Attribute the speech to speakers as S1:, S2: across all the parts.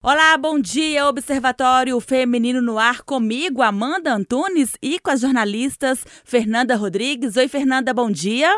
S1: Olá, bom dia, Observatório Feminino no Ar, comigo, Amanda Antunes, e com as jornalistas Fernanda Rodrigues. Oi, Fernanda, bom dia.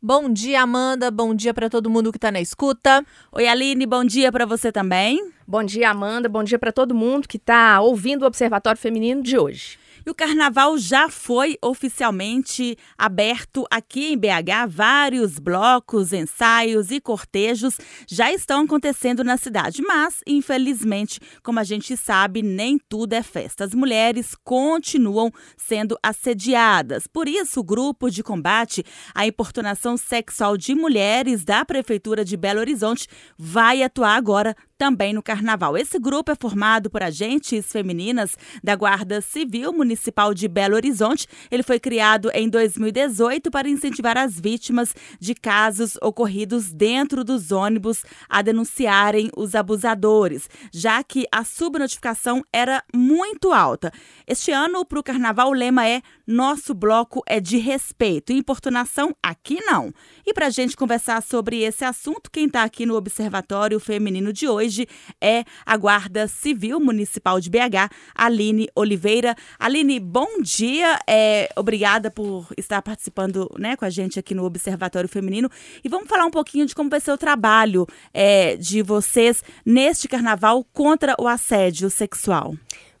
S2: Bom dia, Amanda. Bom dia para todo mundo que está na escuta.
S1: Oi, Aline, bom dia para você também.
S3: Bom dia, Amanda. Bom dia para todo mundo que está ouvindo o Observatório Feminino de hoje.
S1: E o carnaval já foi oficialmente aberto aqui em BH. Vários blocos, ensaios e cortejos já estão acontecendo na cidade. Mas, infelizmente, como a gente sabe, nem tudo é festa. As mulheres continuam sendo assediadas. Por isso, o grupo de combate à importunação sexual de mulheres da Prefeitura de Belo Horizonte vai atuar agora também no carnaval. Esse grupo é formado por agentes femininas da Guarda Civil Municipal de Belo Horizonte. Ele foi criado em 2018 para incentivar as vítimas de casos ocorridos dentro dos ônibus a denunciarem os abusadores, já que a subnotificação era muito alta. Este ano, para o carnaval, o lema é Nosso bloco é de respeito. Importunação aqui não. E para a gente conversar sobre esse assunto, quem está aqui no Observatório Feminino de hoje é a Guarda Civil Municipal de BH, Aline Oliveira. Aline, bom dia. É, obrigada por estar participando né, com a gente aqui no Observatório Feminino. E vamos falar um pouquinho de como vai ser o trabalho é, de vocês neste carnaval contra o assédio sexual.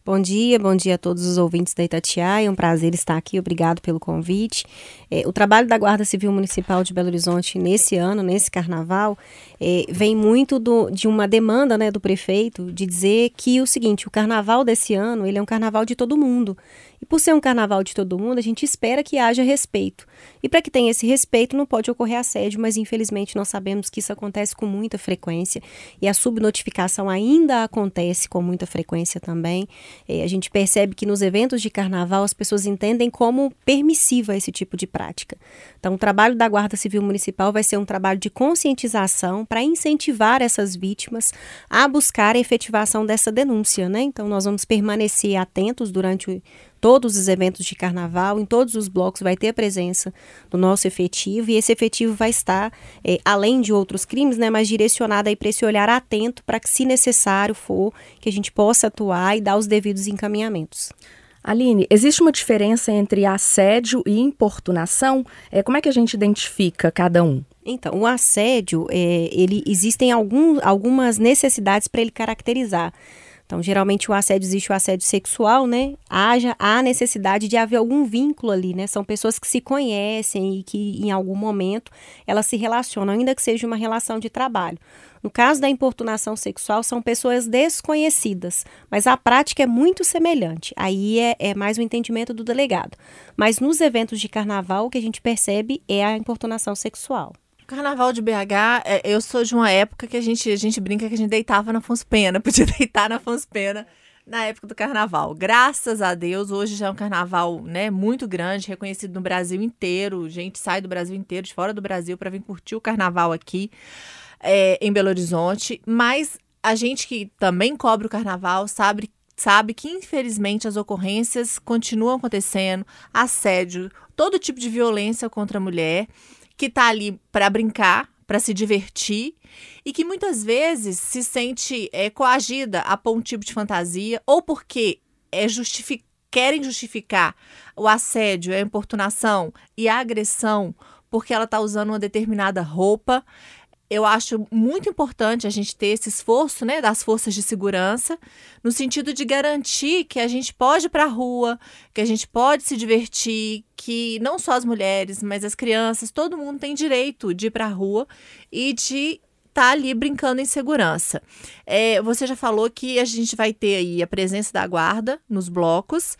S4: Bom dia, bom dia a todos os ouvintes da Itatiaia. É um prazer estar aqui. Obrigado pelo convite. É, o trabalho da Guarda Civil Municipal de Belo Horizonte nesse ano, nesse carnaval, é, vem muito do, de uma demanda né, do prefeito de dizer que o seguinte: o carnaval desse ano ele é um carnaval de todo mundo. E por ser um carnaval de todo mundo, a gente espera que haja respeito. E para que tenha esse respeito, não pode ocorrer assédio, mas infelizmente nós sabemos que isso acontece com muita frequência e a subnotificação ainda acontece com muita frequência também. É, a gente percebe que nos eventos de carnaval as pessoas entendem como permissiva esse tipo de prática. Então, o trabalho da Guarda Civil Municipal vai ser um trabalho de conscientização para incentivar essas vítimas a buscar a efetivação dessa denúncia, né? Então, nós vamos permanecer atentos durante o todos os eventos de carnaval, em todos os blocos vai ter a presença do nosso efetivo e esse efetivo vai estar, é, além de outros crimes, né, mas direcionado aí para esse olhar atento para que, se necessário for, que a gente possa atuar e dar os devidos encaminhamentos.
S3: Aline, existe uma diferença entre assédio e importunação? É, como é que a gente identifica cada um?
S4: Então, o assédio, é, ele existem algum, algumas necessidades para ele caracterizar. Então, geralmente o assédio existe o assédio sexual, né? Haja a necessidade de haver algum vínculo ali, né? São pessoas que se conhecem e que em algum momento elas se relacionam, ainda que seja uma relação de trabalho. No caso da importunação sexual, são pessoas desconhecidas, mas a prática é muito semelhante. Aí é, é mais o entendimento do delegado. Mas nos eventos de carnaval, o que a gente percebe é a importunação sexual.
S2: Carnaval de BH, é, eu sou de uma época que a gente, a gente brinca que a gente deitava na Afonso Pena, podia deitar na Afonso Pena na época do carnaval. Graças a Deus, hoje já é um carnaval né, muito grande, reconhecido no Brasil inteiro. Gente sai do Brasil inteiro, de fora do Brasil, para vir curtir o carnaval aqui é, em Belo Horizonte. Mas a gente que também cobre o carnaval sabe sabe que infelizmente as ocorrências continuam acontecendo, assédio, todo tipo de violência contra a mulher que está ali para brincar, para se divertir e que muitas vezes se sente é, coagida a pôr um tipo de fantasia ou porque é justific querem justificar o assédio, a importunação e a agressão porque ela está usando uma determinada roupa eu acho muito importante a gente ter esse esforço né, das forças de segurança, no sentido de garantir que a gente pode ir para a rua, que a gente pode se divertir, que não só as mulheres, mas as crianças, todo mundo tem direito de ir para a rua e de estar tá ali brincando em segurança. É, você já falou que a gente vai ter aí a presença da guarda nos blocos.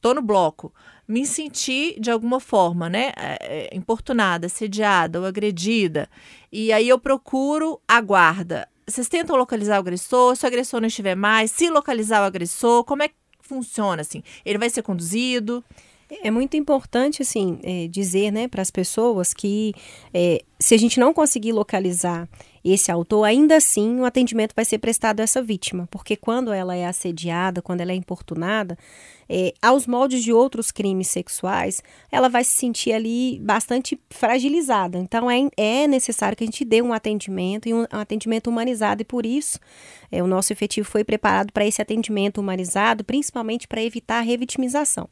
S2: Tô no bloco me sentir de alguma forma, né, é, é, importunada, assediada ou agredida, e aí eu procuro a guarda. Vocês tentam localizar o agressor, se o agressor não estiver mais, se localizar o agressor, como é que funciona assim? Ele vai ser conduzido?
S4: É muito importante, assim, é, dizer, né, para as pessoas que é, se a gente não conseguir localizar esse autor, ainda assim o atendimento vai ser prestado a essa vítima, porque quando ela é assediada, quando ela é importunada, é, aos moldes de outros crimes sexuais, ela vai se sentir ali bastante fragilizada. Então é, é necessário que a gente dê um atendimento e um, um atendimento humanizado, e por isso É, o nosso efetivo foi preparado para esse atendimento humanizado, principalmente para evitar a revitimização.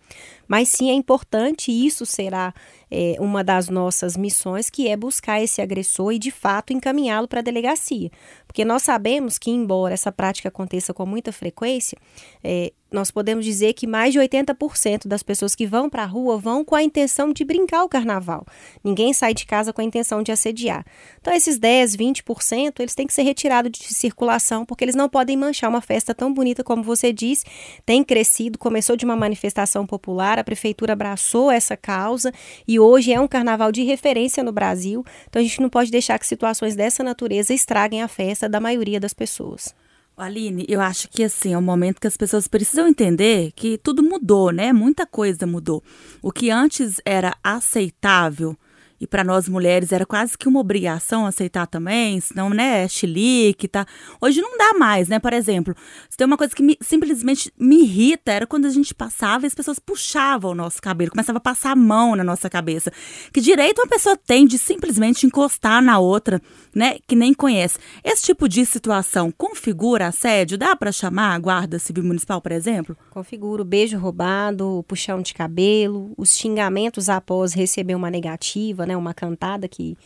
S4: Mas sim é importante, e isso será é, uma das nossas missões, que é buscar esse agressor e, de fato, encaminhá-lo para a delegacia. Porque nós sabemos que, embora essa prática aconteça com muita frequência, é, nós podemos dizer que mais de 80% das pessoas que vão para a rua vão com a intenção de brincar o carnaval. Ninguém sai de casa com a intenção de assediar. Então, esses 10, 20%, eles têm que ser retirados de circulação, porque eles não podem manchar uma festa tão bonita como você disse. Tem crescido, começou de uma manifestação popular, a prefeitura abraçou essa causa e hoje é um carnaval de referência no Brasil. Então, a gente não pode deixar que situações dessa natureza estraguem a festa da maioria das pessoas.
S1: Aline, eu acho que assim, é um momento que as pessoas precisam entender que tudo mudou, né? Muita coisa mudou. O que antes era aceitável e para nós mulheres era quase que uma obrigação aceitar também, senão, né, é chilique, tá? Hoje não dá mais, né? Por exemplo, se tem uma coisa que me, simplesmente me irrita, era quando a gente passava e as pessoas puxavam o nosso cabelo, começava a passar a mão na nossa cabeça. Que direito uma pessoa tem de simplesmente encostar na outra, né, que nem conhece. Esse tipo de situação configura assédio? Dá para chamar a Guarda Civil Municipal, por exemplo?
S4: Configura o beijo roubado, o puxão de cabelo, os xingamentos após receber uma negativa, né, uma cantada que,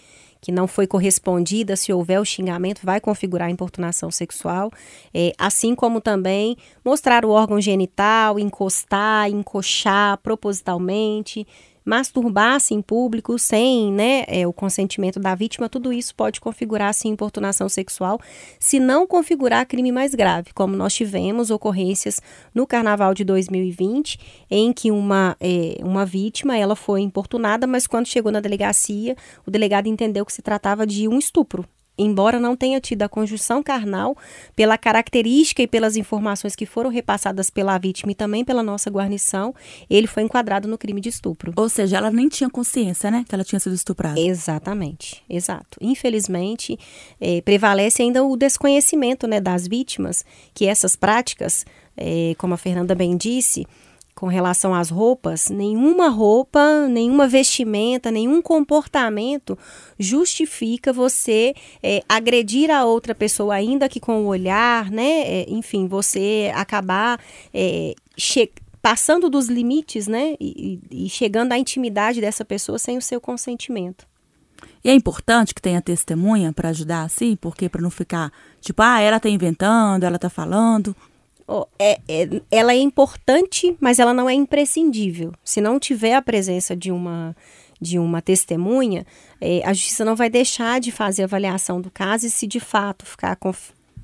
S4: que não foi correspondida, se houver o xingamento, vai configurar importunação sexual, é, assim como também mostrar o órgão genital, encostar, encoxar propositalmente, masturbar-se em público sem né, é, o consentimento da vítima, tudo isso pode configurar sim importunação sexual, se não configurar crime mais grave, como nós tivemos ocorrências no Carnaval de 2020, em que uma, é, uma vítima ela foi importunada, mas quando chegou na delegacia, o delegado entendeu que se tratava de um estupro embora não tenha tido a conjunção carnal, pela característica e pelas informações que foram repassadas pela vítima e também pela nossa guarnição, ele foi enquadrado no crime de estupro.
S1: Ou seja, ela nem tinha consciência, né, que ela tinha sido estuprada.
S4: Exatamente, exato. Infelizmente, é, prevalece ainda o desconhecimento, né, das vítimas, que essas práticas, é, como a Fernanda bem disse, com relação às roupas, nenhuma roupa, nenhuma vestimenta, nenhum comportamento justifica você é, agredir a outra pessoa, ainda que com o olhar, né? É, enfim, você acabar é, passando dos limites, né? E, e chegando à intimidade dessa pessoa sem o seu consentimento.
S1: E é importante que tenha testemunha para ajudar assim, porque para não ficar tipo, ah, ela está inventando, ela está falando
S4: é, é, ela é importante, mas ela não é imprescindível. Se não tiver a presença de uma de uma testemunha, é, a justiça não vai deixar de fazer avaliação do caso e se de fato ficar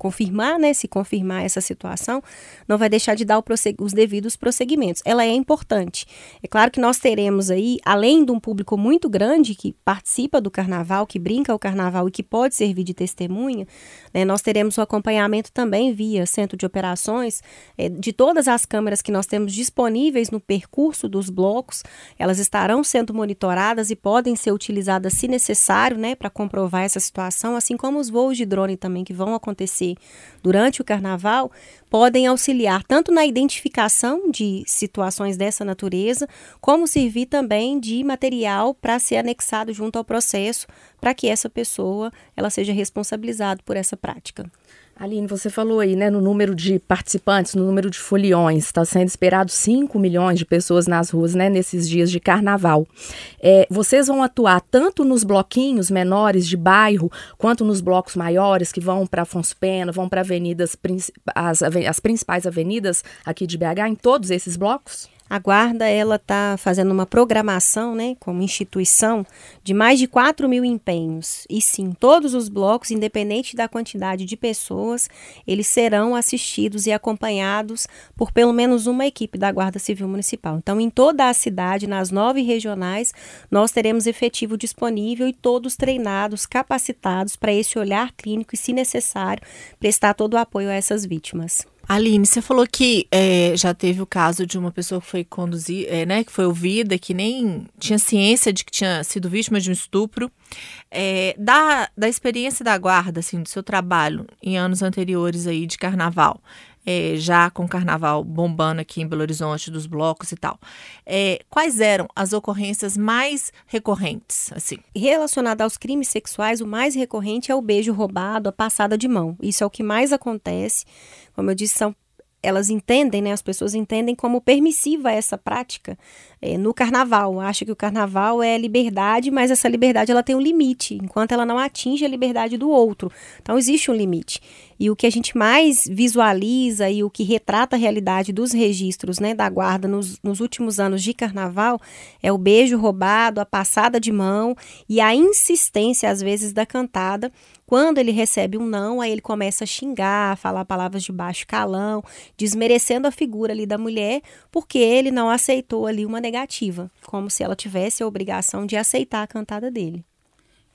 S4: confirmar, né, se confirmar essa situação, não vai deixar de dar os devidos prosseguimentos. Ela é importante. É claro que nós teremos aí, além de um público muito grande que participa do carnaval, que brinca o carnaval e que pode servir de testemunha, né, nós teremos o acompanhamento também via centro de operações é, de todas as câmeras que nós temos disponíveis no percurso dos blocos. Elas estarão sendo monitoradas e podem ser utilizadas se necessário, né, para comprovar essa situação, assim como os voos de drone também que vão acontecer durante o carnaval podem auxiliar tanto na identificação de situações dessa natureza, como servir também de material para ser anexado junto ao processo, para que essa pessoa ela seja responsabilizada por essa prática.
S3: Aline, você falou aí, né, no número de participantes, no número de foliões, está sendo esperado 5 milhões de pessoas nas ruas, né, nesses dias de carnaval. É, vocês vão atuar tanto nos bloquinhos menores de bairro, quanto nos blocos maiores que vão para Afonso Pena, vão para avenidas, as, as principais avenidas aqui de BH, em todos esses blocos?
S4: A Guarda ela está fazendo uma programação, né, como instituição, de mais de 4 mil empenhos. E sim, todos os blocos, independente da quantidade de pessoas, eles serão assistidos e acompanhados por pelo menos uma equipe da Guarda Civil Municipal. Então, em toda a cidade, nas nove regionais, nós teremos efetivo disponível e todos treinados, capacitados para esse olhar clínico e, se necessário, prestar todo o apoio a essas vítimas.
S2: Aline, você falou que é, já teve o caso de uma pessoa que foi conduzida, é, né, que foi ouvida, que nem tinha ciência de que tinha sido vítima de um estupro. É, da, da experiência da guarda, assim, do seu trabalho em anos anteriores aí de carnaval, é, já com o carnaval bombando aqui em Belo Horizonte, dos blocos e tal. É, quais eram as ocorrências mais recorrentes? assim?
S4: Relacionado aos crimes sexuais, o mais recorrente é o beijo roubado, a passada de mão. Isso é o que mais acontece. Como eu disse, são elas entendem, né, as pessoas entendem como permissiva essa prática é, no carnaval. Acha que o carnaval é liberdade, mas essa liberdade ela tem um limite, enquanto ela não atinge a liberdade do outro. Então existe um limite. E o que a gente mais visualiza e o que retrata a realidade dos registros né, da guarda nos, nos últimos anos de carnaval é o beijo roubado, a passada de mão e a insistência, às vezes, da cantada quando ele recebe um não, aí ele começa a xingar, a falar palavras de baixo calão, desmerecendo a figura ali da mulher, porque ele não aceitou ali uma negativa, como se ela tivesse a obrigação de aceitar a cantada dele.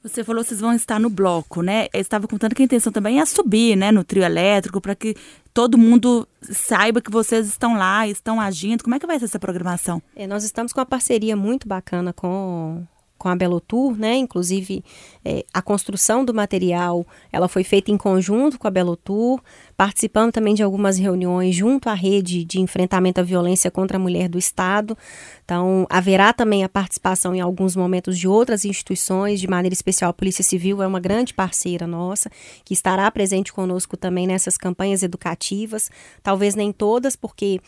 S1: Você falou que vocês vão estar no bloco, né? Eu estava contando que a intenção também é subir, né, no trio elétrico, para que todo mundo saiba que vocês estão lá, estão agindo. Como é que vai ser essa programação?
S4: É, nós estamos com uma parceria muito bacana com com a Belotur, né? Inclusive é, a construção do material, ela foi feita em conjunto com a Belotur, participando também de algumas reuniões junto à rede de enfrentamento à violência contra a mulher do Estado. Então haverá também a participação em alguns momentos de outras instituições, de maneira especial a Polícia Civil é uma grande parceira nossa que estará presente conosco também nessas campanhas educativas. Talvez nem todas, porque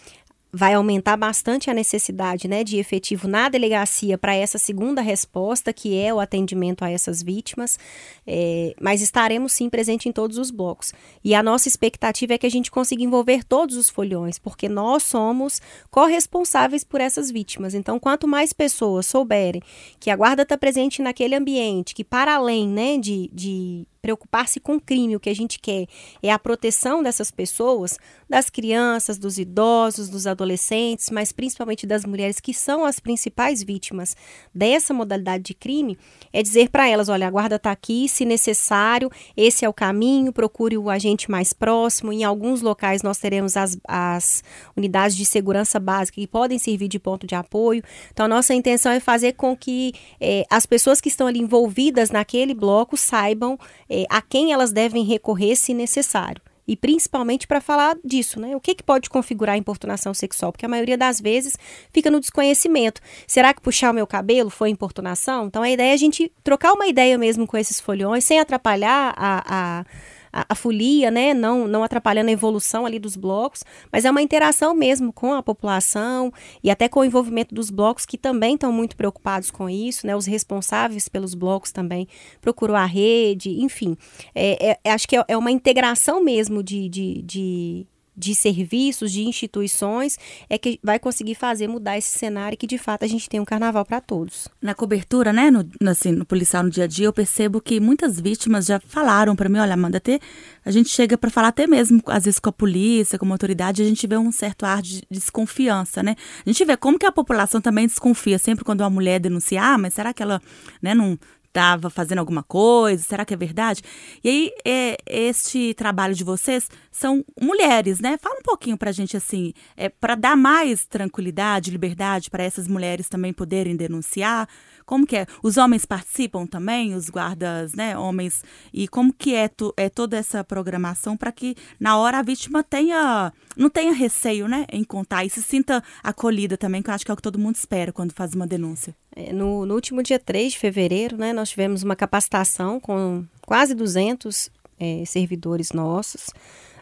S4: vai aumentar bastante a necessidade né, de efetivo na delegacia para essa segunda resposta, que é o atendimento a essas vítimas, é, mas estaremos sim presentes em todos os blocos. E a nossa expectativa é que a gente consiga envolver todos os folhões, porque nós somos corresponsáveis por essas vítimas. Então, quanto mais pessoas souberem que a guarda está presente naquele ambiente, que para além né, de, de preocupar-se com crime, o que a gente quer é a proteção dessas pessoas, das crianças, dos idosos, dos adolescentes, mas principalmente das mulheres que são as principais vítimas dessa modalidade de crime, é dizer para elas, olha, a guarda está aqui, se necessário, esse é o caminho, procure o agente mais próximo. Em alguns locais nós teremos as, as unidades de segurança básica que podem servir de ponto de apoio. Então a nossa intenção é fazer com que é, as pessoas que estão ali envolvidas naquele bloco saibam é, a quem elas devem recorrer se necessário. E principalmente para falar disso, né? O que, que pode configurar a importunação sexual? Porque a maioria das vezes fica no desconhecimento. Será que puxar o meu cabelo foi importunação? Então a ideia é a gente trocar uma ideia mesmo com esses folhões, sem atrapalhar a, a a, a, folia, né, não, não atrapalhando a evolução ali dos blocos, mas é uma interação mesmo com a população e até com o envolvimento dos blocos que também estão muito preocupados com isso, né, os responsáveis pelos blocos também procurou a rede, enfim, é, é acho que é, é uma integração mesmo de, de, de de serviços, de instituições, é que vai conseguir fazer mudar esse cenário e que de fato a gente tem um carnaval para todos.
S1: Na cobertura, né, no, assim, no policial no dia a dia, eu percebo que muitas vítimas já falaram para mim, olha, Amanda, até a gente chega para falar até mesmo às vezes com a polícia, com a autoridade, a gente vê um certo ar de desconfiança, né? A gente vê como que a população também desconfia sempre quando uma mulher denunciar, ah, mas será que ela, né, não estava fazendo alguma coisa? Será que é verdade? E aí, é, este trabalho de vocês são mulheres, né? Fala um pouquinho para a gente assim, é, para dar mais tranquilidade, liberdade para essas mulheres também poderem denunciar. Como que é? Os homens participam também, os guardas, né, homens? E como que é, tu, é toda essa programação para que na hora a vítima tenha, não tenha receio, né, em contar e se sinta acolhida também, que eu acho que é o que todo mundo espera quando faz uma denúncia.
S4: É, no, no último dia 3 de fevereiro, né, nós tivemos uma capacitação com quase 200 é, servidores nossos,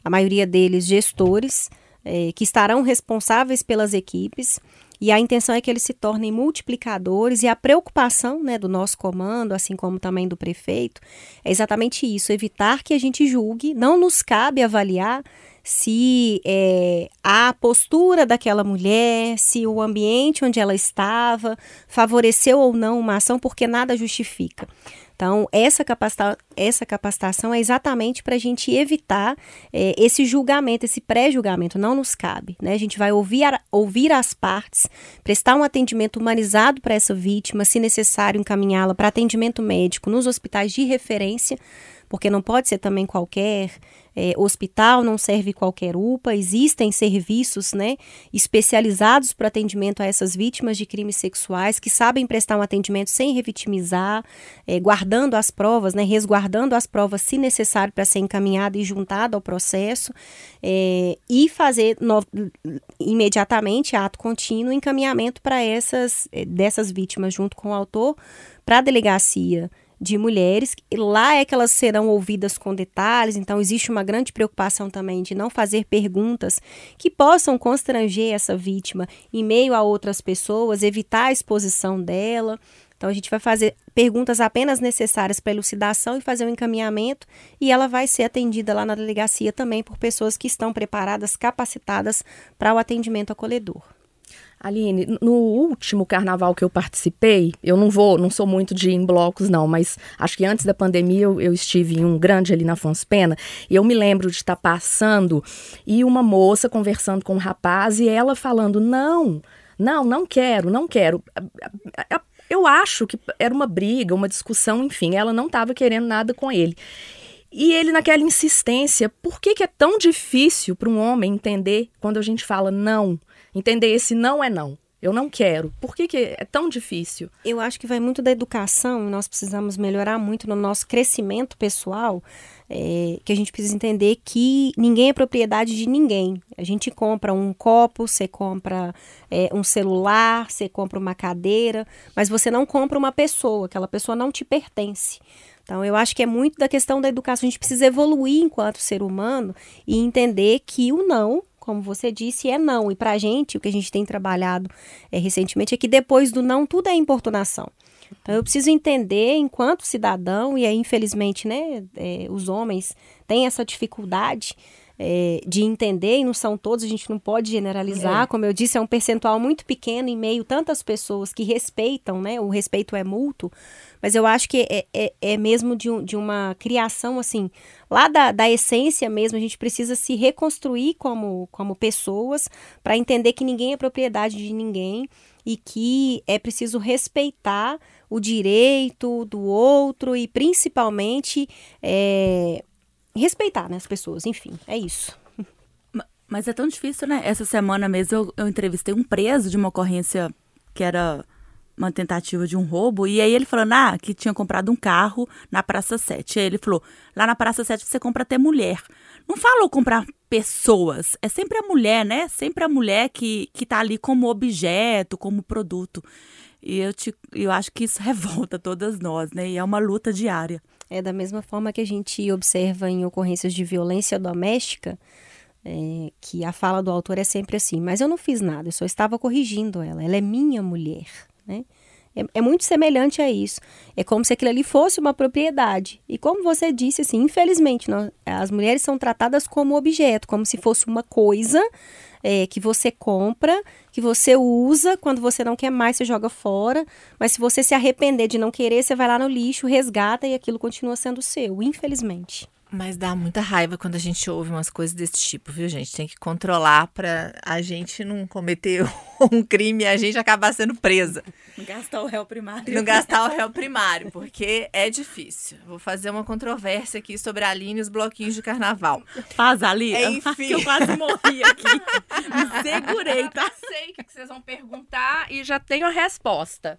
S4: a maioria deles gestores, é, que estarão responsáveis pelas equipes e a intenção é que eles se tornem multiplicadores e a preocupação né, do nosso comando, assim como também do prefeito, é exatamente isso: evitar que a gente julgue, não nos cabe avaliar se é, a postura daquela mulher, se o ambiente onde ela estava favoreceu ou não uma ação, porque nada justifica. Então, essa, capacita essa capacitação é exatamente para a gente evitar é, esse julgamento, esse pré-julgamento, não nos cabe. Né? A gente vai ouvir, a, ouvir as partes, prestar um atendimento humanizado para essa vítima, se necessário, encaminhá-la para atendimento médico nos hospitais de referência, porque não pode ser também qualquer é, hospital, não serve qualquer UPA, existem serviços né, especializados para atendimento a essas vítimas de crimes sexuais que sabem prestar um atendimento sem revitimizar, é, guardando as provas, né, resguardando as provas se necessário para ser encaminhado e juntado ao processo, é, e fazer no, imediatamente, ato contínuo, encaminhamento para essas é, dessas vítimas junto com o autor para a delegacia de mulheres. E lá é que elas serão ouvidas com detalhes, então existe uma grande preocupação também de não fazer perguntas que possam constranger essa vítima em meio a outras pessoas, evitar a exposição dela. Então a gente vai fazer perguntas apenas necessárias para elucidação e fazer o um encaminhamento e ela vai ser atendida lá na delegacia também por pessoas que estão preparadas, capacitadas para o atendimento acolhedor.
S3: Aline, no último carnaval que eu participei, eu não vou, não sou muito de ir em blocos, não, mas acho que antes da pandemia eu, eu estive em um grande ali na Afonso Pena, e eu me lembro de estar passando e uma moça conversando com um rapaz e ela falando: não, não, não quero, não quero. Eu acho que era uma briga, uma discussão, enfim, ela não estava querendo nada com ele. E ele naquela insistência, por que, que é tão difícil para um homem entender quando a gente fala não? Entender esse não é não. Eu não quero. Por que, que é tão difícil?
S4: Eu acho que vai muito da educação. Nós precisamos melhorar muito no nosso crescimento pessoal. É, que a gente precisa entender que ninguém é propriedade de ninguém. A gente compra um copo, você compra é, um celular, você compra uma cadeira, mas você não compra uma pessoa. Aquela pessoa não te pertence. Então, eu acho que é muito da questão da educação. A gente precisa evoluir enquanto ser humano e entender que o não como você disse, é não. E para a gente, o que a gente tem trabalhado é, recentemente é que depois do não, tudo é importunação. Então, eu preciso entender, enquanto cidadão, e aí, infelizmente, né, é, os homens têm essa dificuldade é, de entender, e não são todos, a gente não pode generalizar, é. como eu disse, é um percentual muito pequeno em meio tantas pessoas que respeitam, né, o respeito é mútuo, mas eu acho que é, é, é mesmo de, um, de uma criação, assim, lá da, da essência mesmo, a gente precisa se reconstruir como, como pessoas para entender que ninguém é propriedade de ninguém e que é preciso respeitar o direito do outro e principalmente é, respeitar né, as pessoas. Enfim, é isso.
S1: Mas é tão difícil, né? Essa semana mesmo eu, eu entrevistei um preso de uma ocorrência que era uma tentativa de um roubo. E aí ele falando, ah, que tinha comprado um carro na Praça 7. Aí ele falou, lá na Praça 7 você compra até mulher. Não falou comprar pessoas, é sempre a mulher, né? Sempre a mulher que, que tá ali como objeto, como produto. E eu, te, eu acho que isso revolta todas nós, né? E é uma luta diária.
S4: É da mesma forma que a gente observa em ocorrências de violência doméstica, é, que a fala do autor é sempre assim, mas eu não fiz nada, eu só estava corrigindo ela, ela é minha mulher. Né? É, é, muito semelhante a isso. É como se aquilo ali fosse uma propriedade. E como você disse, assim, infelizmente, nós, as mulheres são tratadas como objeto, como se fosse uma coisa é, que você compra, que você usa, quando você não quer mais, você joga fora. Mas se você se arrepender de não querer, você vai lá no lixo, resgata e aquilo continua sendo seu, infelizmente.
S2: Mas dá muita raiva quando a gente ouve umas coisas desse tipo, viu, gente? Tem que controlar para a gente não cometer um crime e a gente acabar sendo presa.
S1: Não gastar o réu primário.
S2: Não gastar o réu primário, porque é difícil. Vou fazer uma controvérsia aqui sobre a Aline e os bloquinhos de carnaval.
S1: Faz, ali.
S2: É, enfim.
S1: eu quase morri aqui. Me segurei, tá?
S3: Eu sei o que vocês vão perguntar e já tenho a resposta.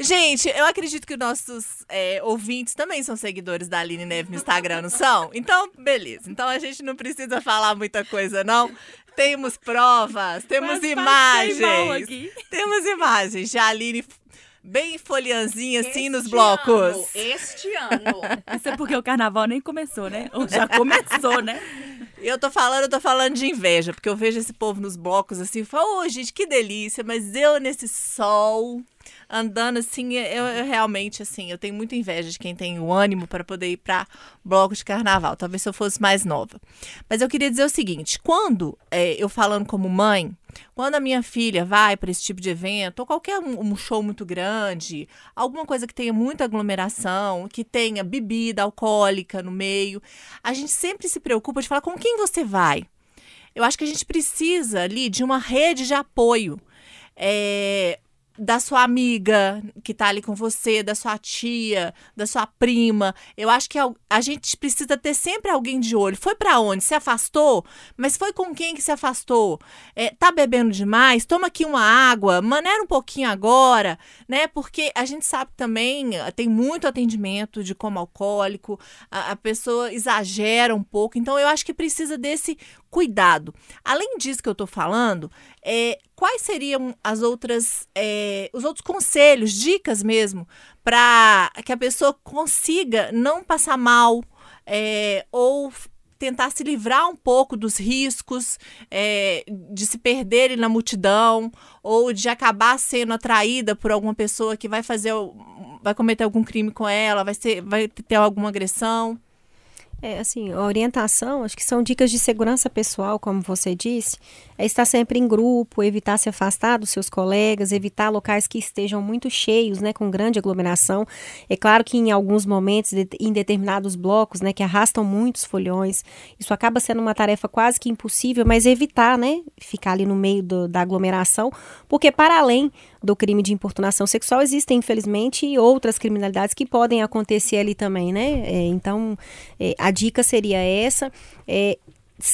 S2: gente, eu acredito que nossos é, ouvintes também são seguidores da Aline Neve no Instagram, não são? Então, beleza. Então a gente não precisa falar muita coisa, não. Temos provas, temos Mas imagens. Temos imagens de Aline bem folhanzinha assim nos blocos. Ano,
S3: este ano.
S1: Isso é porque o carnaval nem começou, né? Ou já começou, né?
S2: Eu tô falando, eu tô falando de inveja, porque eu vejo esse povo nos blocos assim, e falo, ô, oh, gente, que delícia, mas eu nesse sol, andando assim, eu, eu, realmente, assim, eu tenho muita inveja de quem tem o ânimo para poder ir para bloco de carnaval. Talvez se eu fosse mais nova. Mas eu queria dizer o seguinte: quando é, eu falando como mãe, quando a minha filha vai para esse tipo de evento, ou qualquer um, um, show muito grande, alguma coisa que tenha muita aglomeração, que tenha bebida alcoólica no meio, a gente sempre se preocupa de falar com quem você vai. Eu acho que a gente precisa ali de uma rede de apoio. É, da sua amiga que tá ali com você, da sua tia, da sua prima. Eu acho que a gente precisa ter sempre alguém de olho. Foi para onde? Se afastou? Mas foi com quem que se afastou? É, tá bebendo demais? Toma aqui uma água, maneira um pouquinho agora, né? Porque a gente sabe também, tem muito atendimento de como alcoólico, a, a pessoa exagera um pouco. Então eu acho que precisa desse cuidado. Além disso que eu tô falando, é, quais seriam as outras, é, os outros conselhos, dicas mesmo, para que a pessoa consiga não passar mal é, ou tentar se livrar um pouco dos riscos é, de se perder na multidão ou de acabar sendo atraída por alguma pessoa que vai fazer, vai cometer algum crime com ela, vai, ser, vai ter alguma agressão?
S4: É, assim, orientação, acho que são dicas de segurança pessoal, como você disse, é estar sempre em grupo, evitar se afastar dos seus colegas, evitar locais que estejam muito cheios, né, com grande aglomeração. É claro que em alguns momentos, em determinados blocos, né, que arrastam muitos folhões, isso acaba sendo uma tarefa quase que impossível, mas evitar, né, ficar ali no meio do, da aglomeração, porque para além do crime de importunação sexual, existem, infelizmente, outras criminalidades que podem acontecer ali também, né? É, então, é, a dica seria essa. É,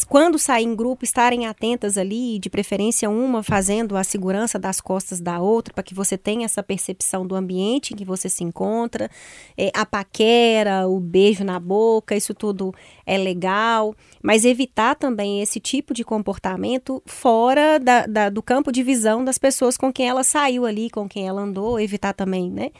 S4: quando sair em grupo, estarem atentas ali, de preferência uma fazendo a segurança das costas da outra, para que você tenha essa percepção do ambiente em que você se encontra, é, a paquera, o beijo na boca, isso tudo é legal, mas evitar também esse tipo de comportamento fora da, da, do campo de visão das pessoas com quem ela saiu ali, com quem ela andou, evitar também, né?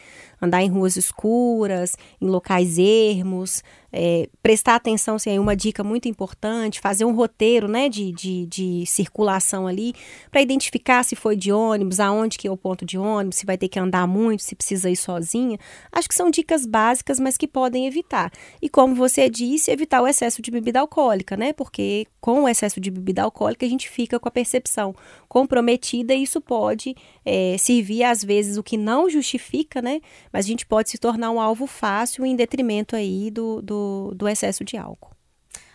S4: andar em ruas escuras, em locais ermos, é, prestar atenção, é uma dica muito importante, fazer um roteiro né, de, de, de circulação ali, para identificar se foi de ônibus, aonde que é o ponto de ônibus, se vai ter que andar muito, se precisa ir sozinha. Acho que são dicas básicas, mas que podem evitar. E como você disse, evitar o excesso de bebida alcoólica, né? Porque com o excesso de bebida alcoólica a gente fica com a percepção comprometida e isso pode é, servir, às vezes, o que não justifica, né? Mas a gente pode se tornar um alvo fácil em detrimento aí do, do, do excesso de álcool.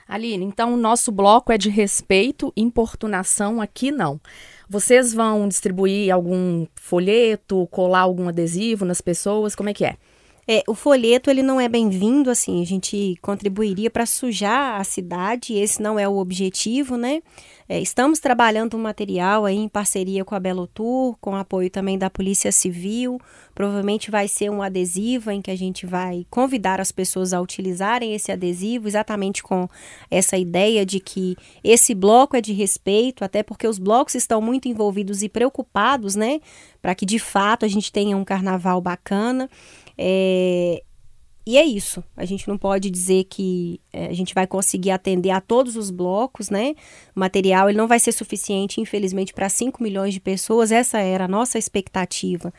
S3: Aline, então o nosso bloco é de respeito, importunação, aqui não. Vocês vão distribuir algum folheto, colar algum adesivo nas pessoas? Como é que é?
S4: É, o folheto ele não é bem-vindo, assim, a gente contribuiria para sujar a cidade, esse não é o objetivo, né? É, estamos trabalhando um material aí em parceria com a Belo Tour, com apoio também da Polícia Civil. Provavelmente vai ser um adesivo em que a gente vai convidar as pessoas a utilizarem esse adesivo, exatamente com essa ideia de que esse bloco é de respeito, até porque os blocos estão muito envolvidos e preocupados, né? Para que de fato a gente tenha um carnaval bacana. É, e é isso. A gente não pode dizer que é, a gente vai conseguir atender a todos os blocos, né? O material ele não vai ser suficiente, infelizmente, para 5 milhões de pessoas. Essa era a nossa expectativa.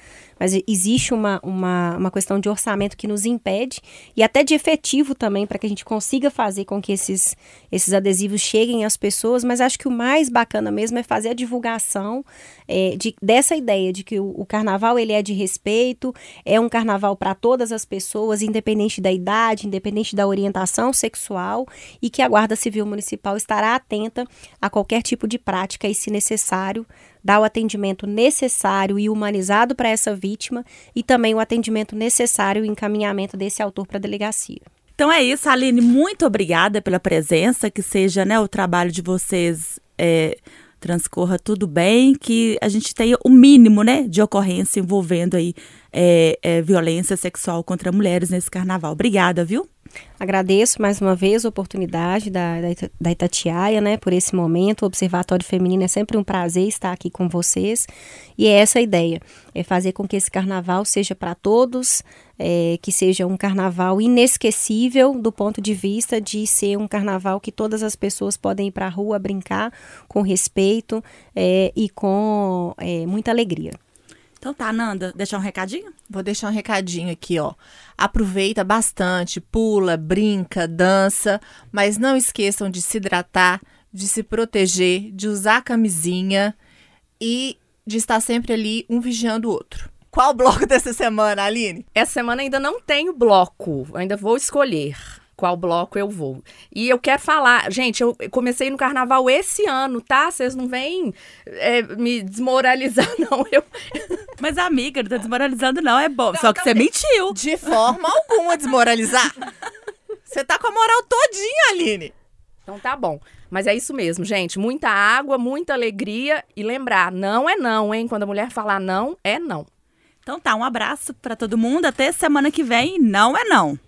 S4: Mas existe uma, uma, uma questão de orçamento que nos impede e até de efetivo também para que a gente consiga fazer com que esses, esses adesivos cheguem às pessoas. Mas acho que o mais bacana mesmo é fazer a divulgação é, de, dessa ideia de que o, o carnaval ele é de respeito, é um carnaval para todas as pessoas, independente da idade, independente da orientação sexual sexual e que a Guarda Civil Municipal estará atenta a qualquer tipo de prática e, se necessário, dar o atendimento necessário e humanizado para essa vítima e também o atendimento necessário e encaminhamento desse autor para a delegacia.
S1: Então é isso, Aline. Muito obrigada pela presença. Que seja né, o trabalho de vocês é, transcorra tudo bem, que a gente tenha o mínimo né, de ocorrência envolvendo aí é, é, violência sexual contra mulheres nesse carnaval. Obrigada, viu?
S4: Agradeço mais uma vez a oportunidade da, da Itatiaia, né, por esse momento. O Observatório Feminino é sempre um prazer estar aqui com vocês. E é essa a ideia: é fazer com que esse carnaval seja para todos, é, que seja um carnaval inesquecível do ponto de vista de ser um carnaval que todas as pessoas podem ir para a rua brincar com respeito é, e com é, muita alegria.
S1: Então tá, Nanda, deixar um recadinho?
S2: Vou deixar um recadinho aqui, ó. Aproveita bastante, pula, brinca, dança, mas não esqueçam de se hidratar, de se proteger, de usar camisinha e de estar sempre ali um vigiando o outro. Qual o bloco dessa semana, Aline?
S3: Essa semana ainda não tenho bloco, ainda vou escolher qual bloco eu vou. E eu quero falar, gente, eu comecei no carnaval esse ano, tá? Vocês não vêm é, me desmoralizar, não. Eu...
S1: Mas, amiga, não tá desmoralizando, não. É bom. Só que você mentiu.
S2: De forma alguma desmoralizar. Você tá com a moral todinha, Aline.
S3: Então tá bom. Mas é isso mesmo, gente. Muita água, muita alegria. E lembrar, não é não, hein? Quando a mulher falar não, é não.
S1: Então tá, um abraço pra todo mundo. Até semana que vem. Não é não.